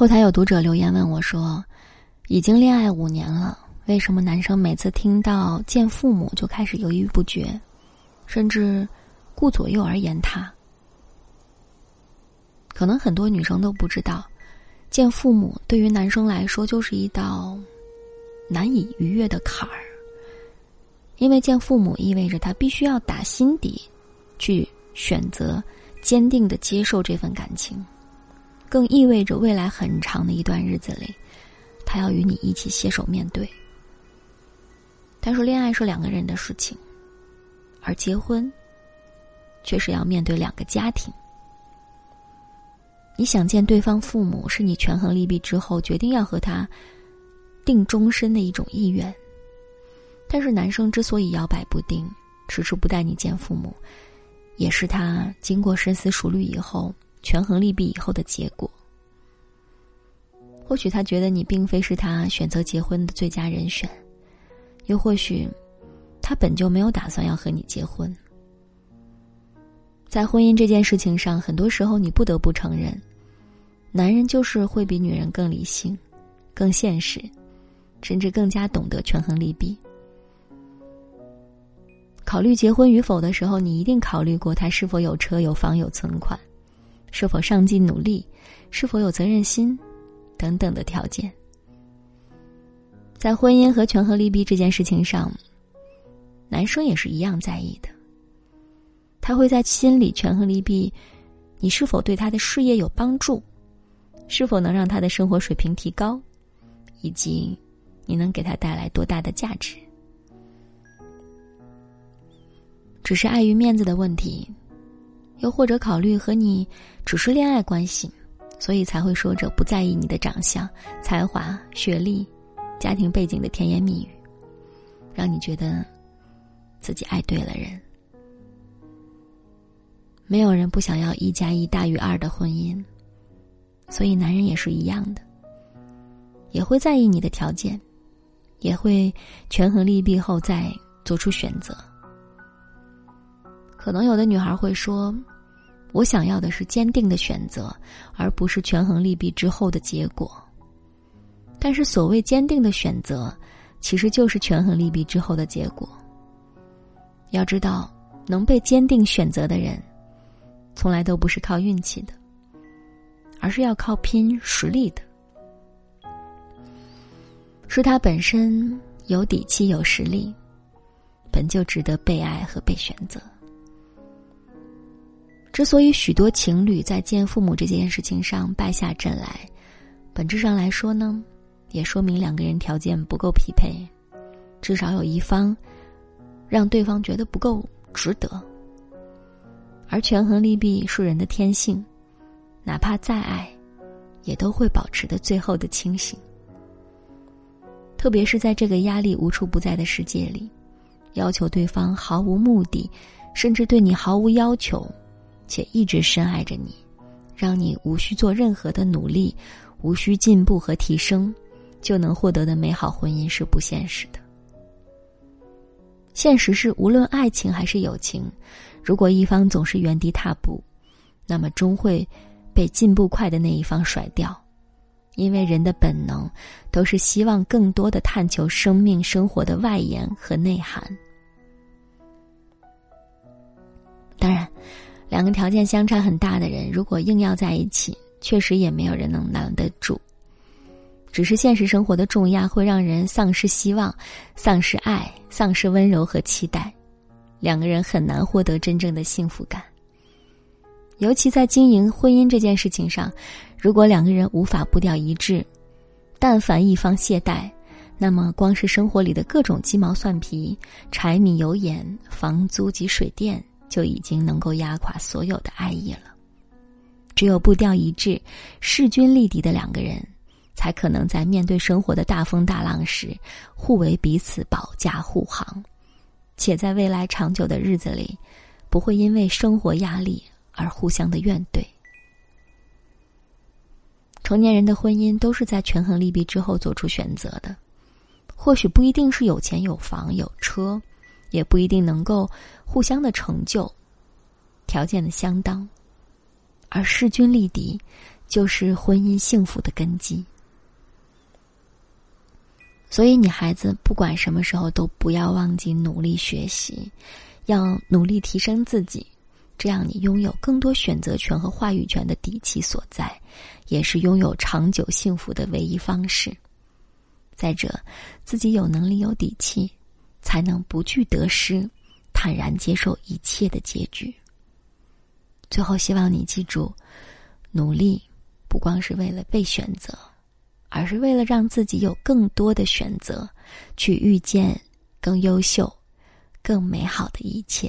后台有读者留言问我说：“已经恋爱五年了，为什么男生每次听到见父母就开始犹豫不决，甚至顾左右而言他？”可能很多女生都不知道，见父母对于男生来说就是一道难以逾越的坎儿。因为见父母意味着他必须要打心底去选择坚定的接受这份感情，更意味着未来很长的一段日子里，他要与你一起携手面对。他说恋爱是两个人的事情，而结婚却是要面对两个家庭。你想见对方父母，是你权衡利弊之后决定要和他定终身的一种意愿。但是男生之所以摇摆不定，迟迟不带你见父母，也是他经过深思熟虑以后、权衡利弊以后的结果。或许他觉得你并非是他选择结婚的最佳人选，又或许他本就没有打算要和你结婚。在婚姻这件事情上，很多时候你不得不承认，男人就是会比女人更理性、更现实，甚至更加懂得权衡利弊。考虑结婚与否的时候，你一定考虑过他是否有车有房有存款，是否上进努力，是否有责任心，等等的条件。在婚姻和权衡利弊这件事情上，男生也是一样在意的。他会在心里权衡利弊，你是否对他的事业有帮助，是否能让他的生活水平提高，以及你能给他带来多大的价值。只是碍于面子的问题，又或者考虑和你只是恋爱关系，所以才会说着不在意你的长相、才华、学历、家庭背景的甜言蜜语，让你觉得自己爱对了人。没有人不想要一加一大于二的婚姻，所以男人也是一样的，也会在意你的条件，也会权衡利弊后再做出选择。可能有的女孩会说：“我想要的是坚定的选择，而不是权衡利弊之后的结果。”但是，所谓坚定的选择，其实就是权衡利弊之后的结果。要知道，能被坚定选择的人，从来都不是靠运气的，而是要靠拼实力的。是他本身有底气、有实力，本就值得被爱和被选择。之所以许多情侣在见父母这件事情上败下阵来，本质上来说呢，也说明两个人条件不够匹配，至少有一方让对方觉得不够值得。而权衡利弊是人的天性，哪怕再爱，也都会保持的最后的清醒。特别是在这个压力无处不在的世界里，要求对方毫无目的，甚至对你毫无要求。且一直深爱着你，让你无需做任何的努力，无需进步和提升，就能获得的美好婚姻是不现实的。现实是，无论爱情还是友情，如果一方总是原地踏步，那么终会被进步快的那一方甩掉，因为人的本能都是希望更多的探求生命生活的外延和内涵。当然。两个条件相差很大的人，如果硬要在一起，确实也没有人能拦得住。只是现实生活的重压会让人丧失希望，丧失爱，丧失温柔和期待，两个人很难获得真正的幸福感。尤其在经营婚姻这件事情上，如果两个人无法步调一致，但凡一方懈怠，那么光是生活里的各种鸡毛蒜皮、柴米油盐、房租及水电。就已经能够压垮所有的爱意了。只有步调一致、势均力敌的两个人，才可能在面对生活的大风大浪时，互为彼此保驾护航，且在未来长久的日子里，不会因为生活压力而互相的怨怼。成年人的婚姻都是在权衡利弊之后做出选择的，或许不一定是有钱有房有车。也不一定能够互相的成就，条件的相当，而势均力敌，就是婚姻幸福的根基。所以，女孩子不管什么时候都不要忘记努力学习，要努力提升自己，这样你拥有更多选择权和话语权的底气所在，也是拥有长久幸福的唯一方式。再者，自己有能力、有底气，才能不惧得失，坦然接受一切的结局。最后，希望你记住，努力不光是为了被选择。而是为了让自己有更多的选择，去遇见更优秀、更美好的一切。